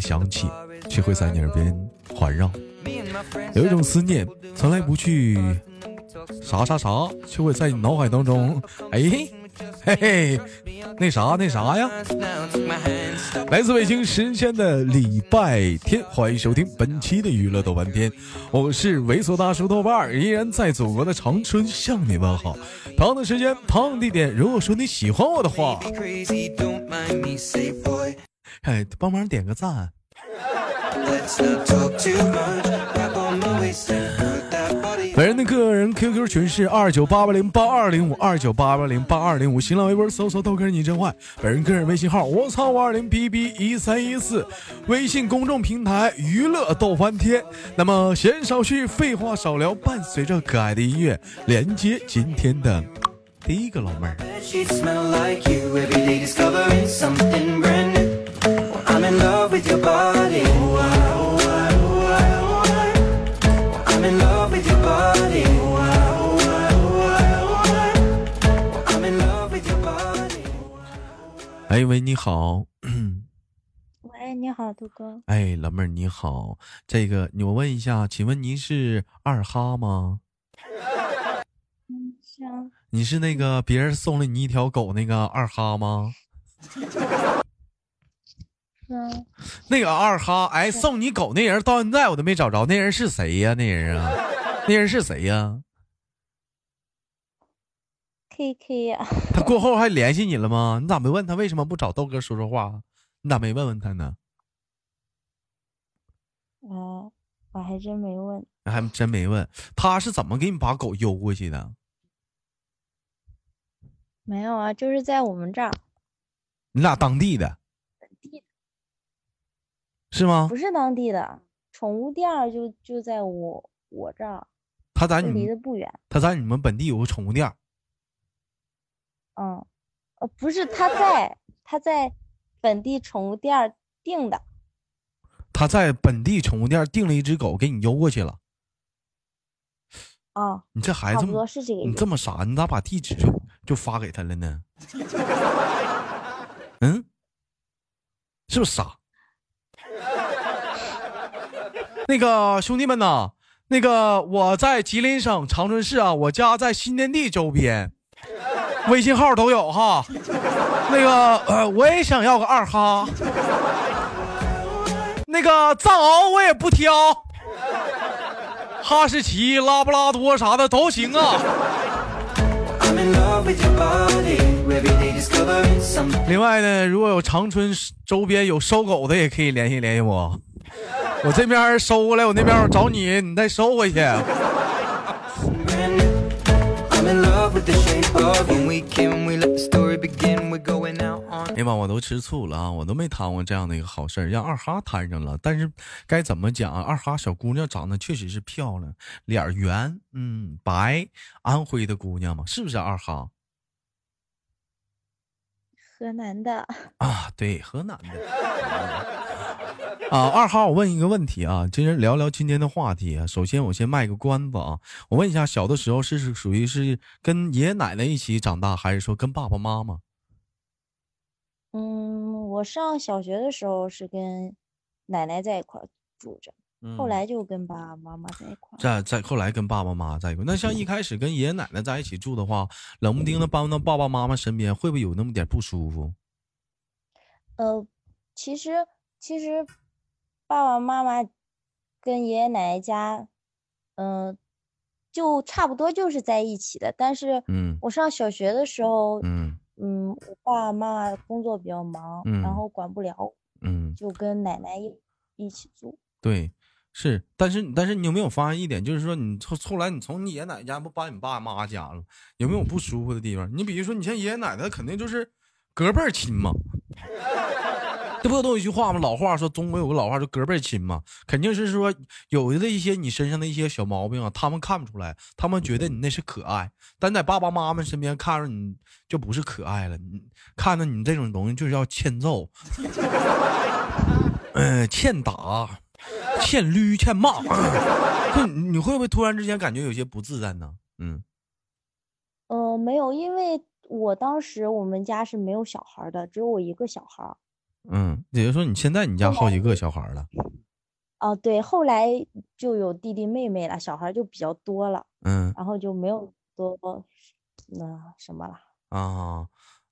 想起，却会在你耳边环绕。有一种思念，从来不去啥啥啥，却会在你脑海当中，哎，嘿嘿，那啥那啥呀。来自北京时间的礼拜天，欢迎收听本期的娱乐豆瓣天，我是猥琐大叔豆瓣，依然在祖国的长春向你问好。同样的时间，同样的地点，如果说你喜欢我的话，哎，帮忙点个赞。本人的个人 QQ 群是二九八八零八二零五二九八八零八二零五，新浪微博搜索豆哥你真坏。本人个人微信号我操五二零 bb 一三一四，微信公众平台娱乐逗翻天。那么闲少叙，废话少聊，伴随着可爱的音乐，连接今天的第一个老妹儿。哎喂，你好。喂，你好，杜哥。哎，老妹儿你好，这个我问一下，请问您是二哈吗？嗯，是啊。你是那个别人送了你一条狗那个二哈吗？那个二哈，哎，送你狗那人到现在我都没找着，那人是谁呀？那人啊，那人是谁呀？K K 呀，他过后还联系你了吗？你咋没问他为什么不找豆哥说说话？你咋没问问他呢？呃，我还真没问。还真没问，他是怎么给你把狗邮过去的？没有啊，就是在我们这儿。你俩当地的？是吗？不是当地的，宠物店儿就就在我我这儿，他在你离得不远。他在你们本地有个宠物店。嗯，呃，不是，他在他在本地宠物店儿订的。他在本地宠物店订了一只狗，给你邮过去了。啊，你这孩子，你。这么傻，你咋把地址就就发给他了呢？嗯，是不是傻？那个兄弟们呐，那个我在吉林省长春市啊，我家在新天地周边，微信号都有哈。那个呃，我也想要个二哈，那个藏獒我也不挑，哈士奇、拉布拉多啥的都行啊。另外呢，如果有长春周边有收狗的，也可以联系联系我。我这边收过来，我那边我找你，你再收回去。哎妈，我都吃醋了啊！我都没摊过这样的一个好事儿，让二哈摊上了。但是该怎么讲啊？二哈小姑娘长得确实是漂亮，脸圆，嗯，白，安徽的姑娘嘛，是不是二哈？河南的，啊，对，河南的。啊，二号，我问一个问题啊，今天聊聊今天的话题啊。首先，我先卖个关子啊，我问一下，小的时候是是属于是跟爷爷奶奶一起长大，还是说跟爸爸妈妈？嗯，我上小学的时候是跟奶奶在一块住着，后来就跟爸爸妈妈在一块。在在后来跟爸爸妈妈在一块，那像一开始跟爷爷奶奶在一起住的话，冷不丁的搬到爸爸妈妈身边，会不会有那么点不舒服？呃，其实其实爸爸妈妈跟爷爷奶奶家，嗯、就差不多就是在一起的。但是嗯我上小学的时候，嗯嗯，我爸爸妈妈工作比较忙，嗯然后管不了我，嗯，就跟奶奶一一起住。对，是，但是但是你有没有发现一点，就是说你后后来你从你爷爷奶奶家不搬你爸妈家了，有没有不舒服的地方？你比如说，你像爷爷奶奶，肯定就是隔辈儿亲嘛。这不都有一句话吗？老话说，中国有个老话就隔辈亲嘛，肯定是说有的一些你身上的一些小毛病啊，他们看不出来，他们觉得你那是可爱，但在爸爸妈妈身边看着你就不是可爱了，你看着你这种东西就是要欠揍，嗯、欠打，欠捋，欠骂，就你会不会突然之间感觉有些不自在呢？嗯呃，没有，因为我当时我们家是没有小孩的，只有我一个小孩。嗯，也就是说你现在你家好几个小孩了，哦，对，后来就有弟弟妹妹了，小孩就比较多了，嗯然后就没有多那什么了。啊，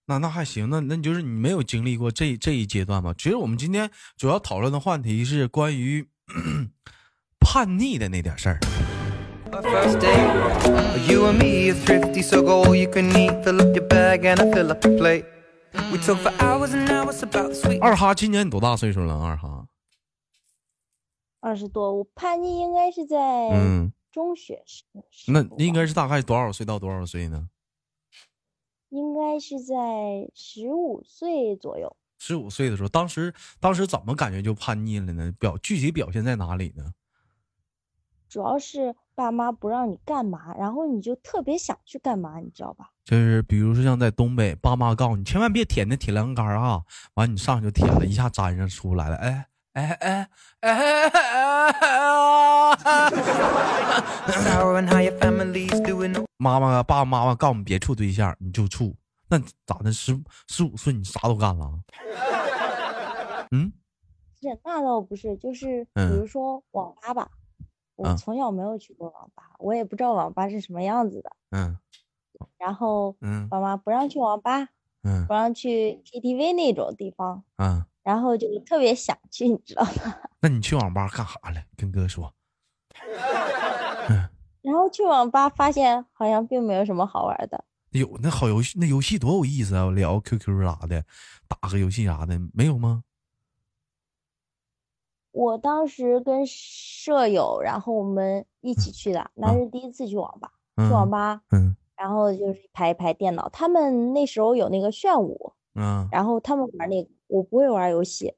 那那还行，那那你就是你没有经历过这这一阶段吧？其实我们今天主要讨论的话题是关于 叛逆的那点事儿。First. You and me are thrifty, so go all you can eat. Fill up your bag and I fill up your plate. 二哈今年你多大岁数了？二哈，二十多，我叛逆应该是在嗯，中学时，时那应该是大概多少岁到多少岁呢？应该是在十五岁左右。十五岁的时候，当时当时怎么感觉就叛逆了呢？表具体表现在哪里呢？主要是爸妈不让你干嘛，然后你就特别想去干嘛，你知道吧？就是比如说像在东北，爸妈告诉你千万别舔那铁栏杆儿啊，完你上去就舔了，一下粘上出来了，哎哎哎哎哎. 妈妈爸爸妈妈告诉你别处对象，你就处，那咋的？十十五岁你啥都干了？嗯是那倒不是，就是比嗯如说网吧吧，我啊从小没有去过网吧，我也不知道网吧是什么样子的。嗯然后嗯爸妈不让去网吧，嗯不让去 KTV 那种地方，啊，然后就特别想去，你知道吗？那你去网吧干啥了？跟哥说。然后去网吧发现好像并没有什么好玩的，有那好游戏，那游戏多有意思啊！聊 QQ 啥的，打个游戏啥的，没有吗？我当时跟舍友，然后我们一起去的，那啊是第一次去网吧。嗯去网吧，嗯然后就是一排一排电脑，他们那时候有那个炫舞，嗯，然后他们玩那个，我不会玩游戏，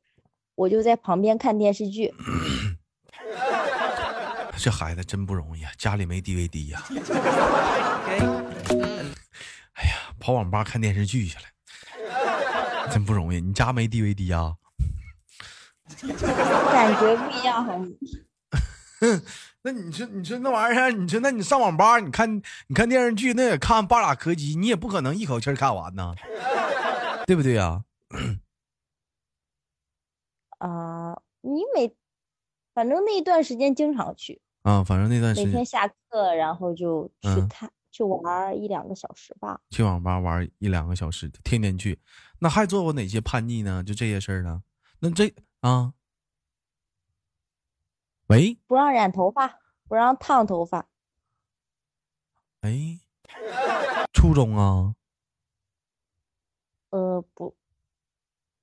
我就在旁边看电视剧。这孩子真不容易啊，家里没 DVD 呀. 哎呀，跑网吧看电视剧去了，真不容易。你家没 DVD 啊？感觉不一样，很？那你说，你说那玩意儿，你说那你上网吧，你看你看电视剧，那也看半拉柯基，你也不可能一口气儿看完呢，对不对呀、啊、你每反正那一段时间经常去，啊？反正那段时间每天下课然后就去嗯看、去玩一两个小时吧。去网吧玩一两个小时，天天去。那还做过哪些叛逆呢？就这些事儿呢？那这啊，喂，不让染头发，不让烫头发。哎，初中啊，呃，不，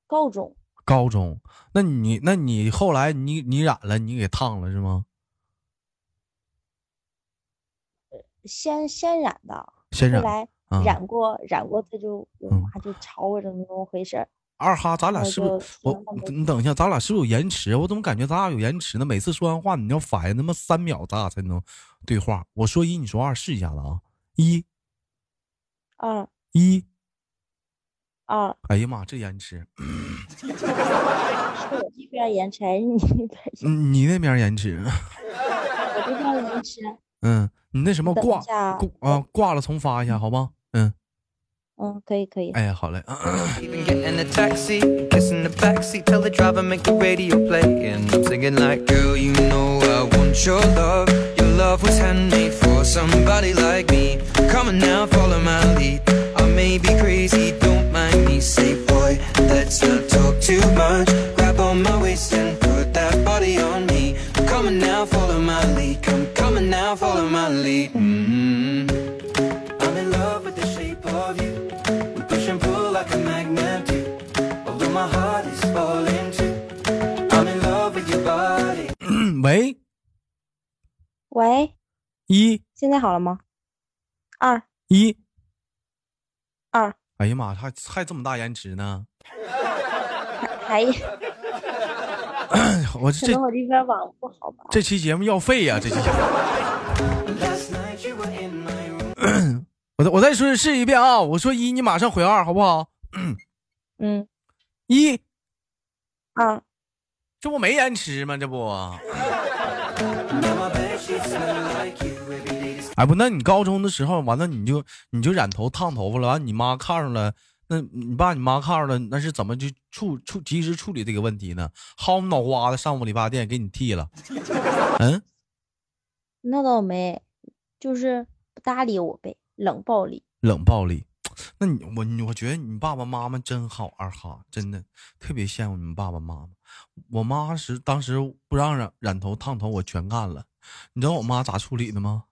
高中高中，那你那你后来你你染了，你给烫了是吗？先先染的，先染后来啊染过、染过，他就我嗯妈就吵我怎么怎么回事儿。二哈，咱俩是不是我？你等一下，咱俩是不是有延迟？我怎么感觉咱俩有延迟呢？每次说完话，你要反应他妈三秒，咱俩才能对话。我说一，你说二，试一下子啊！一二一，二，哎呀妈，这延迟，是我这边延迟你那边延迟？嗯，你那边延迟，我这边延迟。嗯，你那什么挂挂啊挂了重发一下好吗？嗯，嗯，可以可以。哎，好嘞，Even getting a taxi, kissing the backseat, tell the driver make the radio play. And I'm singing like, girl, you know I want your love. Your love was handmade for somebody like me. Come on now, follow my lead. I may be crazy, don't mind me. Say, 一现在好了吗？二一，二，哎呀妈，还还这么大延迟呢？还还我这我这边网不好吧？这期节目要废呀、这期节目。我再我再说试一遍啊！我说一，你马上回二，好不好？嗯，一，二这不没延迟吗？这不哎不，那你高中的时候完了，你就你就染头烫头发了，完你妈看上了那你爸你妈看着了，那是怎么就处处及时处理这个问题呢？薅你脑瓜子上我理发店给你剃了？嗯，那倒没，就是不搭理我呗，冷暴力。冷暴力。那你我你我觉得你爸爸妈妈真好，二哈，真的特别羡慕你们爸爸妈妈。我妈是当时不让染染头烫头，我全干了。你知道我妈咋处理的吗？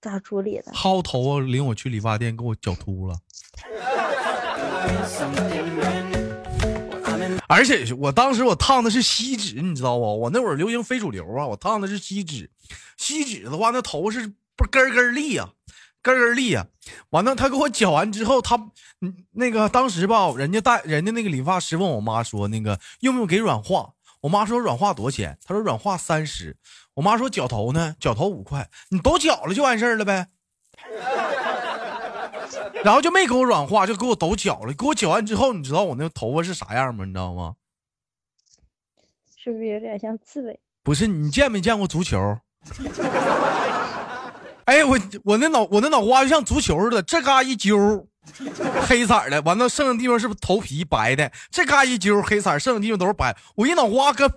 咋处理的？薅头发，领我去理发店给我绞秃了。而且我当时我烫的是锡纸，你知道不？我那会儿流行非主流啊，我烫的是锡纸。锡纸的话，那头是不是根根立呀、根根立呀、完了，他给我绞完之后，他嗯那个当时吧，人家大人家那个理发师问我妈说，那个用不用给软化？我妈说软化多少钱？她说软化三十。我妈说绞头呢？绞头五块。你都绞了就完事儿了呗。然后就没给我软化，就给我都绞了。给我绞完之后，你知道我那头发是啥样吗？你知道吗？是不是有点像刺猬？不是，你见没见过足球？哎，我我那脑我那脑瓜就像足球似的，这嘎一揪，黑色的，完了剩的地方是不是头皮白的？这嘎一揪黑色，剩的地方都是白。我一脑瓜跟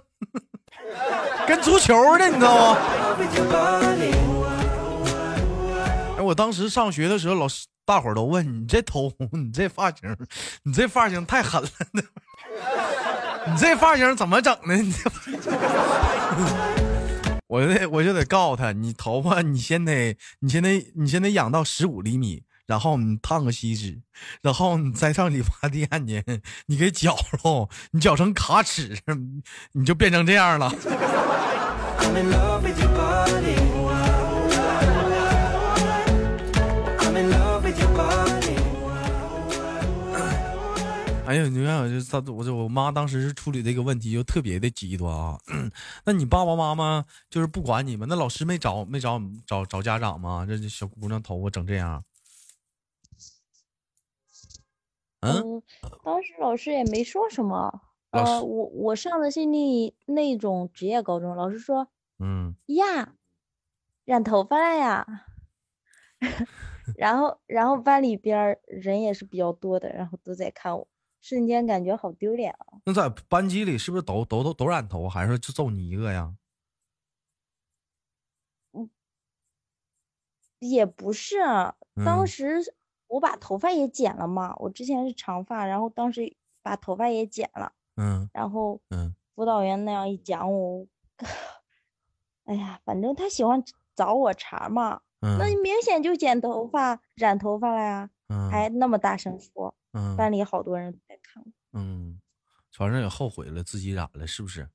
跟足球的，你知道吗？哎，我当时上学的时候，老师大伙都问你这头，你这发型，你这发型太狠了，你这发型怎么整的？你这。我就得我就得告诉他，你头发你先得你先得你先得养到十五厘米，然后你烫个锡纸，然后你再上理发店去，你给绞喽，你绞成卡尺，你就变成这样了。I'm in love with your body. 哎呀，你看我就他我这我妈当时是处理这个问题就特别的极端啊。那你爸爸妈妈就是不管你们，那老师没找没找找找家长吗？这这小姑娘头发整这样，嗯，嗯，当时老师也没说什么。呃，我我上的是那那种职业高中，老师说嗯，呀，染头发了呀。然后，然后班里边人也是比较多的，然后都在看我，瞬间感觉好丢脸啊！那在班级里是不是都都都都染头，还是就揍你一个呀？也不是啊，当嗯时我把头发也剪了嘛，我之前是长发，然后当时把头发也剪了，嗯然后嗯，辅导员那样一讲我，哎呀，反正他喜欢找我茬嘛，嗯那你明显就剪头发、染头发了呀，嗯还那么大声说，嗯班里好多人都在看我。嗯，反正也后悔了，自己染了，是不是？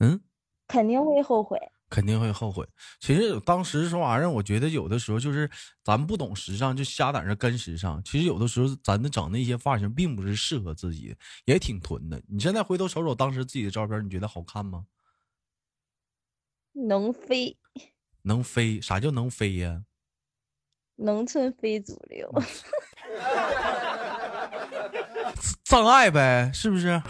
嗯，肯定会后悔。肯定会后悔。其实当时说玩意儿，我觉得有的时候就是咱不懂时尚，就瞎在那跟时尚。其实有的时候咱的整那些发型并不是适合自己的，也挺囤的。你现在回头瞅瞅当时自己的照片，你觉得好看吗？能飞，能飞？啥叫能飞呀？农村非主流。障碍呗，是不是？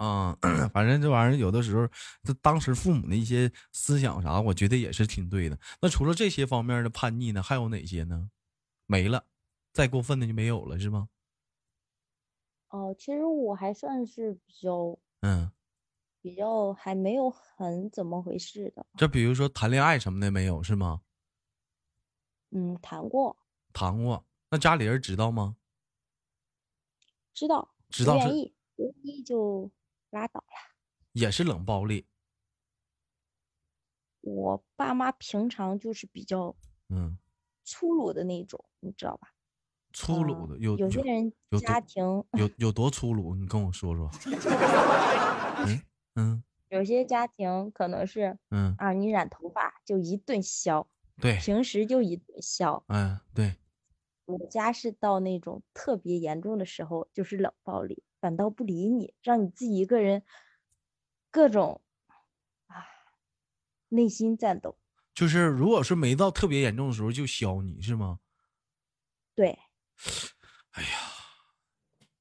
啊、反正这玩意儿有的时候，这当时父母的一些思想啥，我觉得也是挺对的。那除了这些方面的叛逆呢，还有哪些呢？没了，再过分的就没有了，是吗？哦，其实我还算是比较嗯，比较还没有很怎么回事的。这比如说谈恋爱什么的没有，是吗？嗯，谈过，谈过，那家里人知道吗？知道，知道是愿意，不愿意就拉倒了。也是冷暴力，我爸妈平常就是比较嗯，粗鲁的那种，你知道吧？粗鲁的，有有些人家庭，有 有多粗鲁？你跟我说说。嗯嗯有些家庭可能是嗯，啊，你染头发就一顿削，对，平时就一顿削。嗯对，我家是到那种特别严重的时候，就是冷暴力，反倒不理你，让你自己一个人各种啊内心战斗。就是如果是没到特别严重的时候就削你是吗？对，哎呀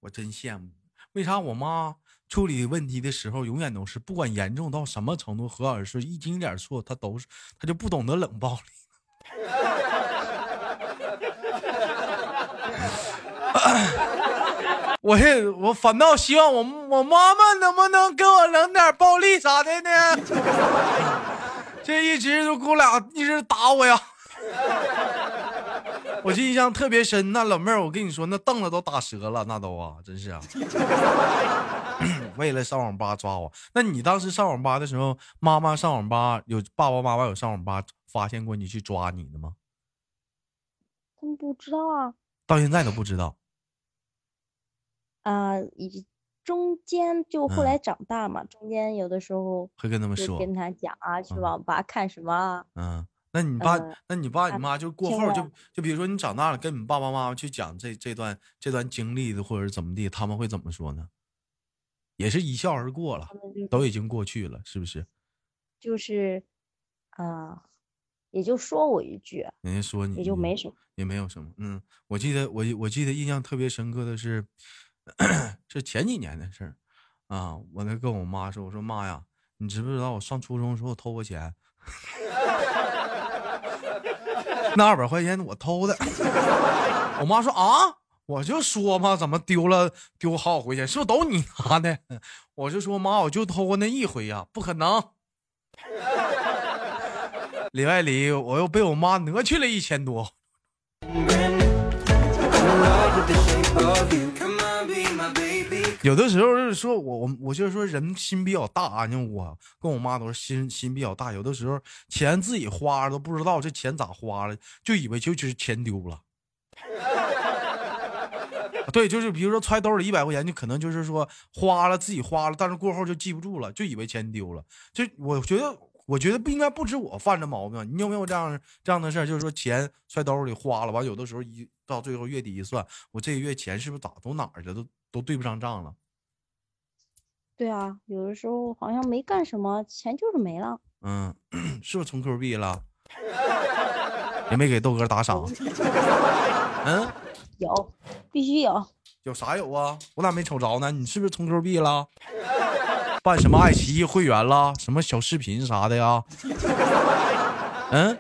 我真羡慕，为啥我妈处理问题的时候，永远都是不管严重到什么程度，何老师一丁点错，她都是她就不懂得冷暴力。我也我反倒希望我我妈妈能不能给我冷点暴力啥的呢？这一直就给我俩一直打我呀。我印象特别深，那老妹儿，我跟你说，那凳子都打折了，那都啊，真是啊。为了上网吧抓我，那你当时上网吧的时候，妈妈上网吧有爸爸妈妈有上网吧发现过你去抓你的吗？不知道啊。到现在都不知道。啊，以中间就后来长大嘛，中间有的时候会跟他们说，跟他讲啊，去网吧看什么啊。嗯，那你爸，那你爸你妈就过后就就比如说你长大了，跟你爸爸妈妈去讲这这段这段经历的，或者怎么地，他们会怎么说呢？也是一笑而过了都已经过去了，是不是？就是啊，也就说我一句，人家说你也就没什么。也没有什么。嗯，我记得我我记得印象特别深刻的是，是前几年的事儿啊。我那跟我妈说，我说妈呀，你知不知道我上初中的时候偷过钱？那二百块钱我偷的。我妈说啊，我就说嘛，怎么丢了丢好几回钱，是不是都你拿的？我就说妈，我就偷过那一回呀、不可能。里外里，我又被我妈讹去了一千多。有的时候就是说我我我就是说人心比较大，你看我跟我妈都是心心比较大，有的时候钱自己花都不知道这钱咋花了，就以为就就是钱丢了。对，就是比如说揣兜里一百块钱，就可能就是说花了自己花了，但是过后就记不住了，就以为钱丢了。就我觉得，我觉得不应该不止我犯这毛病，你有没有这样这样的事儿？就是说钱揣兜里花了，完有的时候一到最后月底一算，我这个月钱是不是咋都哪儿去了，都都对不上账了？对啊，有的时候好像没干什么，钱就是没了。嗯，是不是充 Q 币了？也没给豆哥打赏。嗯，有，必须有。有啥有啊？我咋没瞅着呢？你是不是充 Q 币了？办什么爱奇艺会员了？什么小视频啥的呀？嗯，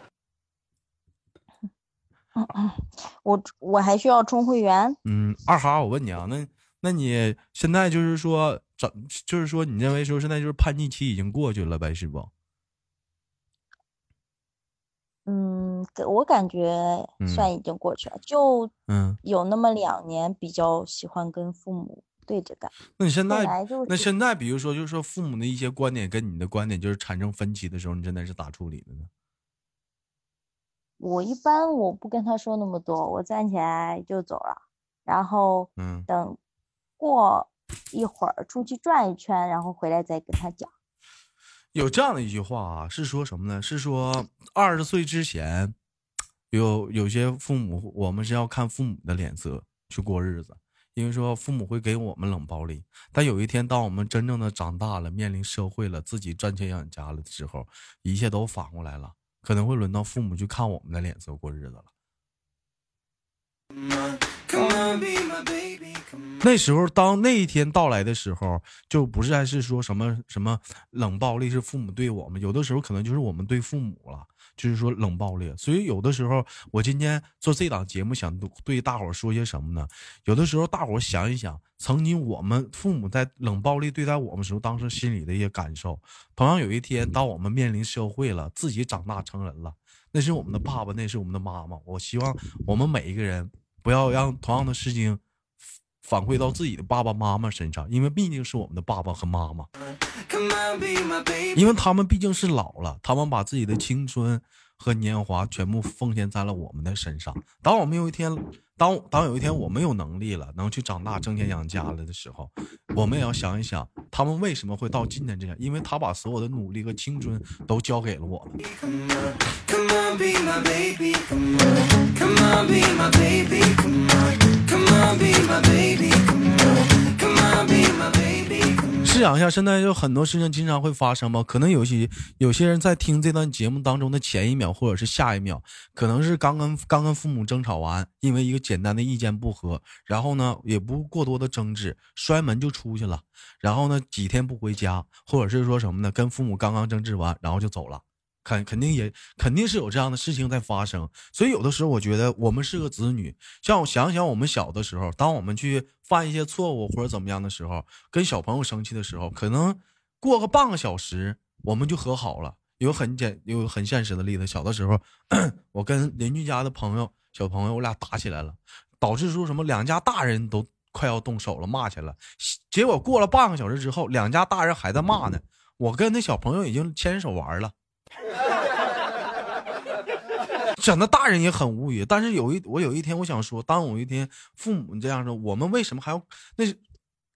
我我还需要充会员。嗯，二哈，我问你啊，那那你现在就是说，怎就是说，你认为说现在就是叛逆期已经过去了呗，是不？嗯，我感觉嗯算已经过去了，就嗯，有那么两年比较喜欢跟父母对着干。那你现在就是那现在，比如说，就是说父母的一些观点跟你的观点就是产生分歧的时候，你现在是咋处理的呢？我一般我不跟他说那么多，我站起来就走了，然后嗯，等过一会儿出去转一圈，然后回来再跟他讲。有这样的一句话啊，是说什么呢？是说二十岁之前，有有些父母，我们是要看父母的脸色去过日子，因为说父母会给我们冷暴力。但有一天，当我们真正的长大了，面临社会了，自己赚钱养家了的时候，一切都反过来了，可能会轮到父母去看我们的脸色过日子了。那时候，当那一天到来的时候，就不是再是说什么什么冷暴力是父母对我们，有的时候可能就是我们对父母了，就是说冷暴力。所以有的时候，我今天做这档节目，想对大伙儿说些什么呢？有的时候，大伙儿想一想，曾经我们父母在冷暴力对待我们时候，当时心里的一些感受。同样，有一天，当我们面临社会了，自己长大成人了，那是我们的爸爸，那是我们的妈妈。我希望我们每一个人不要让同样的事情反馈到自己的爸爸妈妈身上，因为毕竟是我们的爸爸和妈妈.因为他们毕竟是老了，他们把自己的青春和年华全部奉献在了我们的身上。当我们有一天，当当有一天我们有能力了，能去长大挣钱养家了的时候，我们也要想一想，他们为什么会到今天这样？因为他把所有的努力和青春都交给了我们。Be my baby. Come on. Come on, be my baby. Come on. Come on, be my baby. Come on. Come on, be my baby. Come on. 试想一下，现在有很多事情经常会发生嘛，可能有些有些人在听这段节目当中的前一秒或者是下一秒，可能是刚跟刚跟父母争吵完，因为一个简单的意见不合，然后呢也不过多的争执，摔门就出去了，然后呢几天不回家，或者是说什么呢，跟父母刚刚争执完，然后就走了。肯肯定也肯定是有这样的事情在发生，所以有的时候我觉得我们是个子女，像我想想我们小的时候，当我们去犯一些错误或者怎么样的时候，跟小朋友生气的时候，可能过个半个小时我们就和好了。有很简有很现实的例子，小的时候 我跟邻居家的朋友小朋友我俩打起来了，导致说什么两家大人都快要动手了，骂起来了。结果过了半个小时之后，两家大人还在骂呢，我跟那小朋友已经牵手玩了。整的大人也很无语，但是有一我有一天我想说，当有一天父母这样说，我们为什么还要那是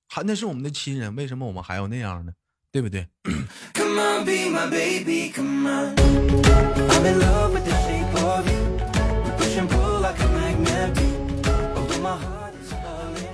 还那是我们的亲人，为什么我们还要那样呢？对不对？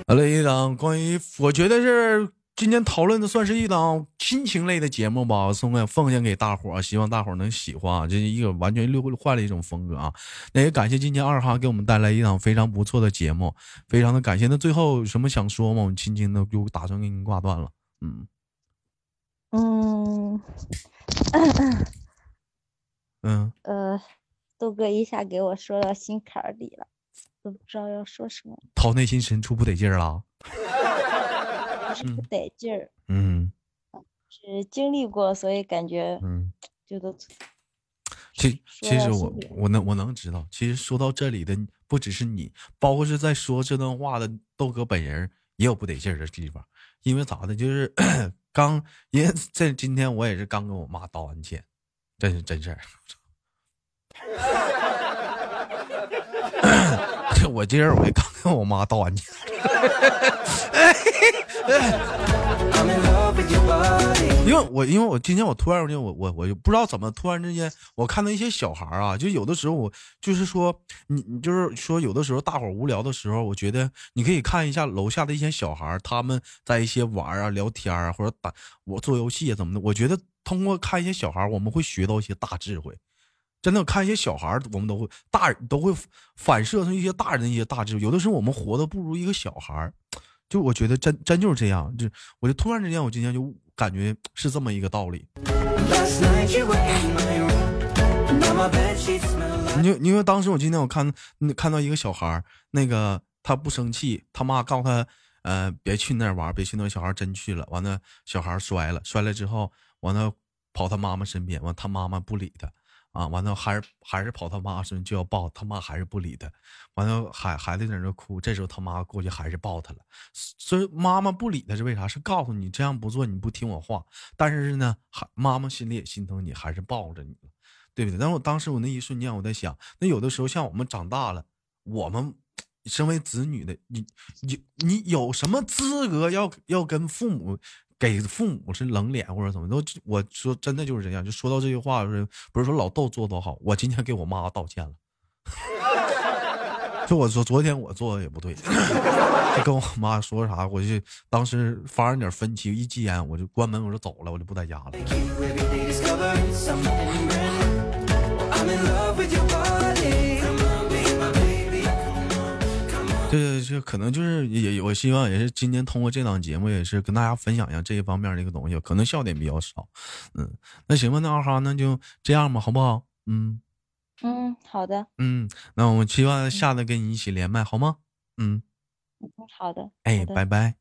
好了，一档关于我觉得是。今天讨论的算是一档亲情类的节目吧，送给奉献给大伙儿，希望大伙儿能喜欢。这是一个完全又换了一种风格啊！那也感谢今天二哈给我们带来一档非常不错的节目，非常的感谢。那最后有什么想说吗？我们轻轻的就打算给您挂断了。嗯嗯 嗯呃，豆哥一下给我说到心坎里了，都不知道要说什么，掏内心深处不得劲儿了。是不得劲儿，嗯，是经历过，所以感觉，嗯，就都。其其实我我能我能知道，其实说到这里的不只是你，包括是在说这段话的豆哥本人也有不得劲儿的地方，因为咋的，就是 刚因为 这今天我也是刚跟我妈道完歉，这是真事儿。我今儿我也刚跟我妈道完歉。因为我因为我今天我突然间我我我就不知道怎么突然之间我看到一些小孩啊，就有的时候我就是说你你就是说有的时候大伙无聊的时候，我觉得你可以看一下楼下的一些小孩他们在一些玩啊、聊天啊，或者打我做游戏啊怎么的。我觉得通过看一些小孩，我们会学到一些大智慧。真的，看一些小孩我们都会大人都会反射出一些大人的一些大智慧。有的时候我们活的不如一个小孩就我觉得真真就是这样，就我就突然之间，我今天就感觉是这么一个道理。你就因为当时我今天我看看到一个小孩那个他不生气，他妈告诉他，呃，别去那玩，别去那。小孩真去了，完了小孩摔了，摔了之后，完了跑他妈妈身边，完他妈妈不理他。啊，完了还是还是跑他妈身就要抱他妈，还是不理他。完了孩孩子在那哭，这时候他妈过去还是抱他了。所以妈妈不理他是为啥？是告诉你这样不做你不听我话。但是呢，还妈妈心里也心疼你，还是抱着你了，对不对？但我当时我那一瞬间我在想，那有的时候像我们长大了，我们身为子女的，你你你有什么资格要要跟父母？给父母是冷脸或者怎么都，我说真的就是这样。就说到这句话，是不是说老豆做多好？我今天给我妈道歉了。就我说昨天我做的也不对，就跟我妈说啥，我就当时发生点分歧，一急眼我就关门，我就走了，我就不在家了。对，这可能就是也，我希望也是今天通过这档节目，也是跟大家分享一下这一方面的一个东西，可能笑点比较少。嗯，那行吧，那二哈，那就这样吧，好不好？嗯嗯，好的。嗯，那我们希望下次跟你一起连麦，好吗？嗯嗯，好的。哎，拜拜。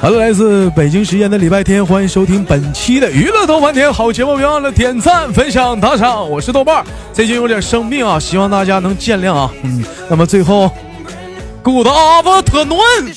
hello，，来自北京时间的礼拜天，欢迎收听本期的娱乐豆翻天好节目，别忘了点赞、分享、打赏。我是豆瓣，最近有点生病啊，希望大家能见谅啊。嗯，那么最后，Good afternoon。